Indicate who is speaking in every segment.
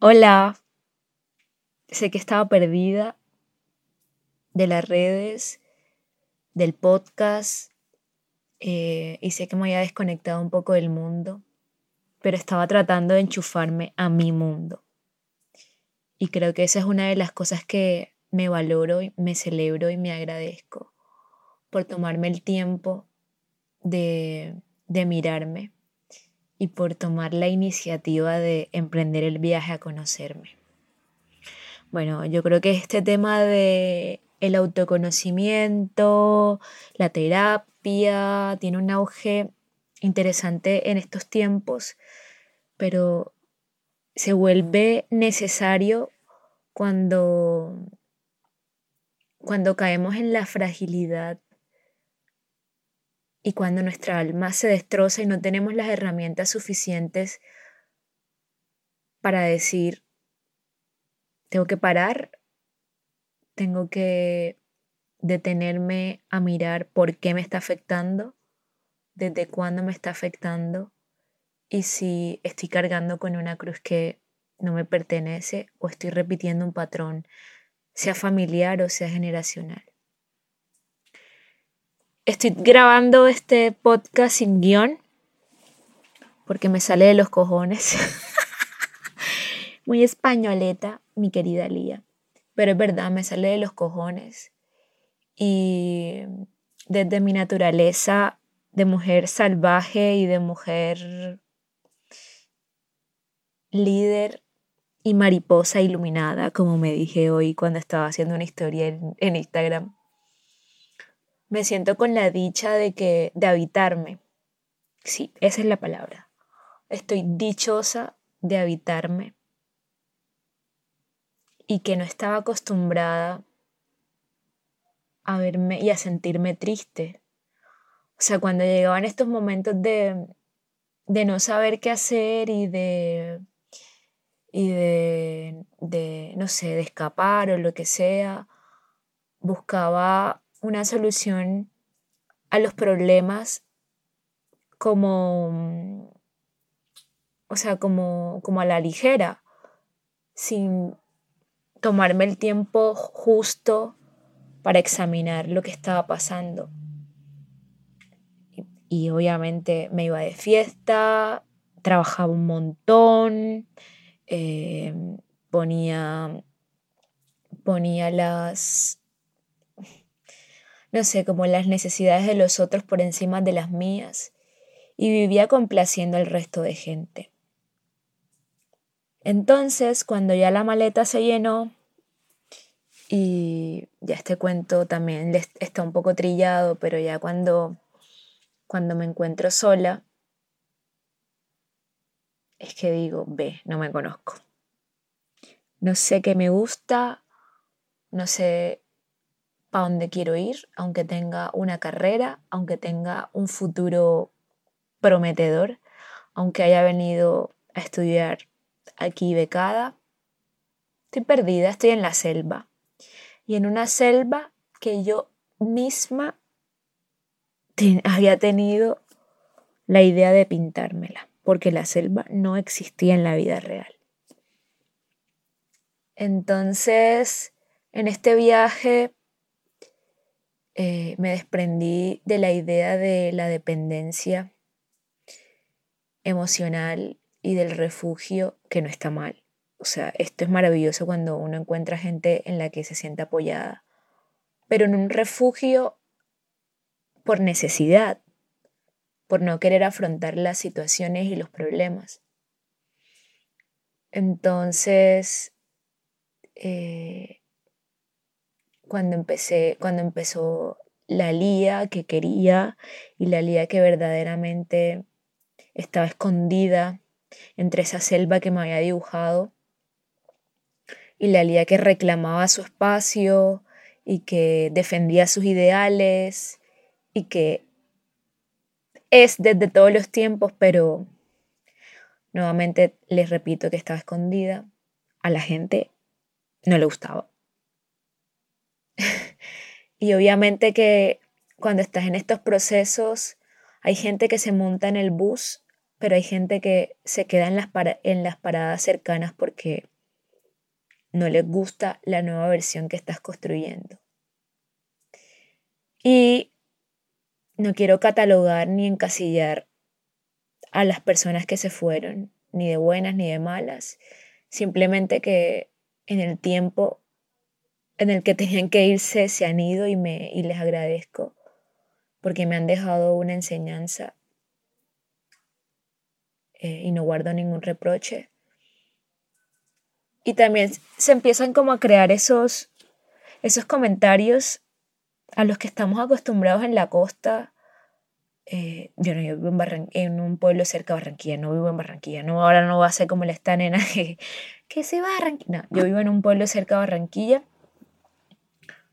Speaker 1: Hola, sé que estaba perdida de las redes, del podcast, eh, y sé que me había desconectado un poco del mundo, pero estaba tratando de enchufarme a mi mundo. Y creo que esa es una de las cosas que me valoro, y me celebro y me agradezco por tomarme el tiempo de, de mirarme y por tomar la iniciativa de emprender el viaje a conocerme. Bueno, yo creo que este tema de el autoconocimiento, la terapia, tiene un auge interesante en estos tiempos, pero se vuelve necesario cuando cuando caemos en la fragilidad y cuando nuestra alma se destroza y no tenemos las herramientas suficientes para decir, tengo que parar, tengo que detenerme a mirar por qué me está afectando, desde cuándo me está afectando y si estoy cargando con una cruz que no me pertenece o estoy repitiendo un patrón, sea familiar o sea generacional. Estoy grabando este podcast sin guion porque me sale de los cojones. Muy españoleta, mi querida Lía. Pero es verdad, me sale de los cojones. Y desde mi naturaleza de mujer salvaje y de mujer líder y mariposa iluminada, como me dije hoy cuando estaba haciendo una historia en, en Instagram me siento con la dicha de que de habitarme. Sí, esa es la palabra. Estoy dichosa de habitarme y que no estaba acostumbrada a verme y a sentirme triste. O sea, cuando llegaban estos momentos de, de no saber qué hacer y de y de, de, no sé, de escapar o lo que sea, buscaba una solución a los problemas como, o sea, como, como a la ligera, sin tomarme el tiempo justo para examinar lo que estaba pasando. Y, obviamente me iba de fiesta, trabajaba un montón, eh, ponía, ponía las, no sé, como las necesidades de los otros por encima de las mías, y vivía complaciendo al resto de gente. Entonces, cuando ya la maleta se llenó, y ya este cuento también está un poco trillado, pero ya cuando, cuando me encuentro sola, es que digo, ve, no me conozco. No sé qué me gusta, no sé para dónde quiero ir, aunque tenga una carrera, aunque tenga un futuro prometedor, aunque haya venido a estudiar aquí becada. Estoy perdida, estoy en la selva. Y en una selva que yo misma había tenido la idea de pintármela, porque la selva no existía en la vida real. Entonces, en este viaje eh, me desprendí de la idea de la dependencia emocional y del refugio, que no está mal. O sea, esto es maravilloso cuando uno encuentra gente en la que se siente apoyada, pero en un refugio por necesidad, por no querer afrontar las situaciones y los problemas. Entonces, eh, cuando empecé, cuando empezó la Lía que quería y la Lía que verdaderamente estaba escondida entre esa selva que me había dibujado y la Lía que reclamaba su espacio y que defendía sus ideales y que es desde todos los tiempos, pero nuevamente les repito que estaba escondida, a la gente no le gustaba. y obviamente que cuando estás en estos procesos, hay gente que se monta en el bus pero hay gente que se queda en las, en las paradas cercanas porque no les gusta la nueva versión que estás construyendo. Y no quiero catalogar ni encasillar a las personas que se fueron, ni de buenas ni de malas, simplemente que en el tiempo en el que tenían que irse se han ido y, me, y les agradezco porque me han dejado una enseñanza eh, y no guardo ningún reproche. Y también se empiezan como a crear esos, esos comentarios a los que estamos acostumbrados en la costa. Eh, yo no vivo en, en, un pueblo cerca de Barranquilla, no vivo en Barranquilla. No, ahora no va a ser como la esta nena que, que se va a Barranquilla. No, yo vivo en un pueblo cerca de Barranquilla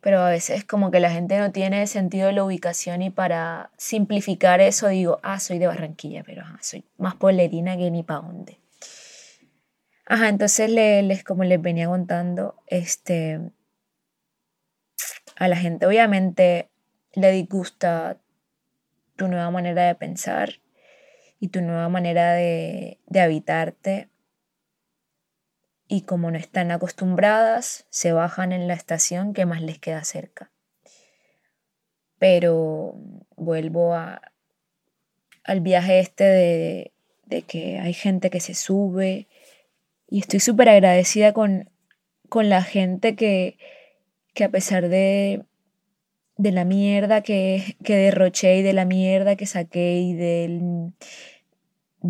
Speaker 1: pero a veces como que la gente no tiene sentido de la ubicación y para simplificar eso digo, ah, soy de Barranquilla, pero soy más polerina que ni pa' dónde. Ajá, entonces les, como les venía contando, este, a la gente obviamente le disgusta tu nueva manera de pensar y tu nueva manera de, de habitarte y como no están acostumbradas, se bajan en la estación que más les queda cerca. Pero vuelvo a, al viaje este de, de, que hay gente que se sube y estoy súper agradecida con, con la gente que, que a pesar de, de la mierda que, que derroché y de la mierda que saqué y de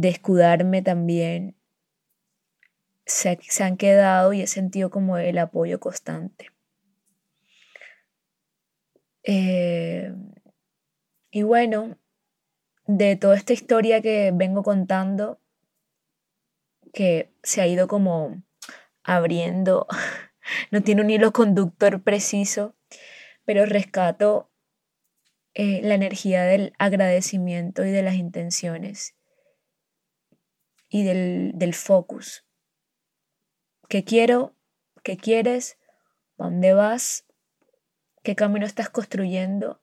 Speaker 1: escudarme también, se, han quedado y he sentido como el apoyo constante. Eh, y bueno, de toda esta historia que vengo contando, que se ha ido como abriendo, no tiene un hilo conductor preciso, pero rescato eh, la energía del agradecimiento y de las intenciones y del, del focus qué quiero, qué quieres, dónde vas, qué camino estás construyendo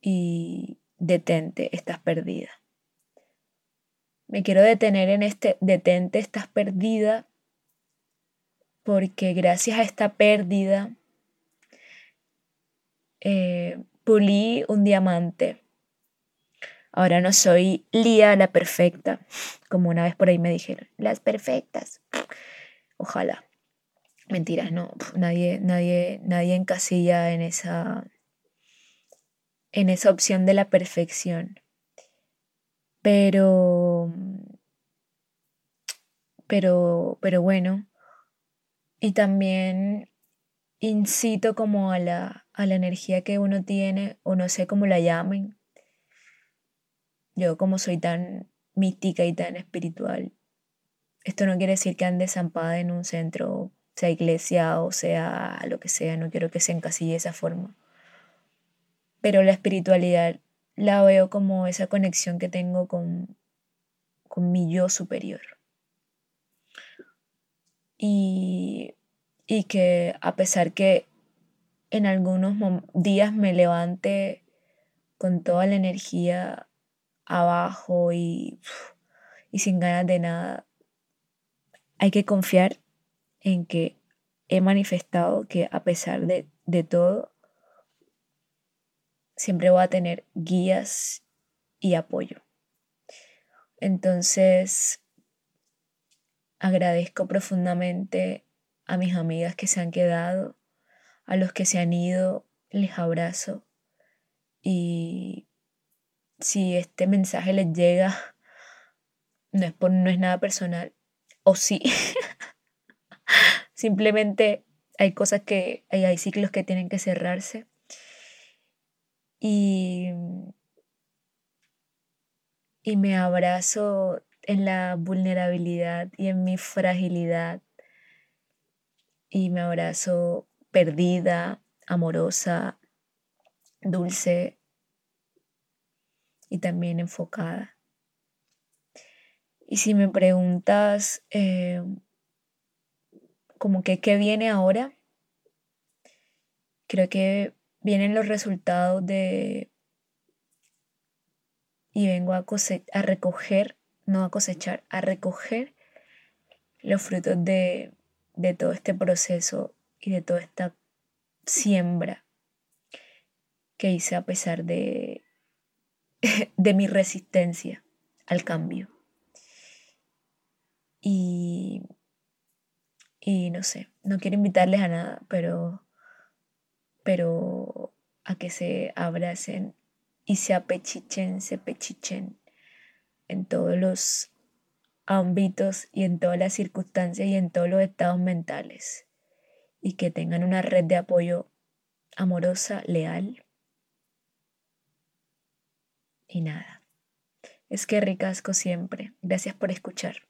Speaker 1: y detente, estás perdida. Me quiero detener en este detente, estás perdida, porque gracias a esta pérdida eh, pulí un diamante. Ahora no soy Lía la perfecta, como una vez por ahí me dijeron, las perfectas. Ojalá. Mentiras, no. Nadie, nadie, nadie encasilla en esa, en esa opción de la perfección. Pero, pero, pero bueno. Y también incito como a la, a la energía que uno tiene, o no sé cómo la llamen. Yo como soy tan mística y tan espiritual, esto no quiere decir que ande zampada en un centro, sea iglesia o sea lo que sea, no quiero que se encasille de esa forma. Pero la espiritualidad la veo como esa conexión que tengo con, con mi yo superior. Y, y que a pesar que en algunos días me levante con toda la energía abajo y, y sin ganas de nada, hay que confiar en que he manifestado que a pesar de, todo, siempre voy a tener guías y apoyo. Entonces, agradezco profundamente a mis amigas que se han quedado, a los que se han ido, les abrazo. Y si este mensaje les llega, no es, no es nada personal, o sí. Simplemente hay cosas que, hay, hay ciclos que tienen que cerrarse. Y, y me abrazo en la vulnerabilidad y en mi fragilidad. Y me abrazo perdida, amorosa, dulce y también enfocada. Y si me preguntas eh, como que qué viene ahora, creo que vienen los resultados de y vengo a, a recoger, no a cosechar, a recoger los frutos de, de todo este proceso y de toda esta siembra que hice a pesar de, de mi resistencia al cambio. Y, y no sé, no quiero invitarles a nada, pero, pero a que se abracen y se apechichen, se pechichen en todos los ámbitos y en todas las circunstancias y en todos los estados mentales y que tengan una red de apoyo amorosa, leal y nada. Es que ricasco siempre. Gracias por escuchar.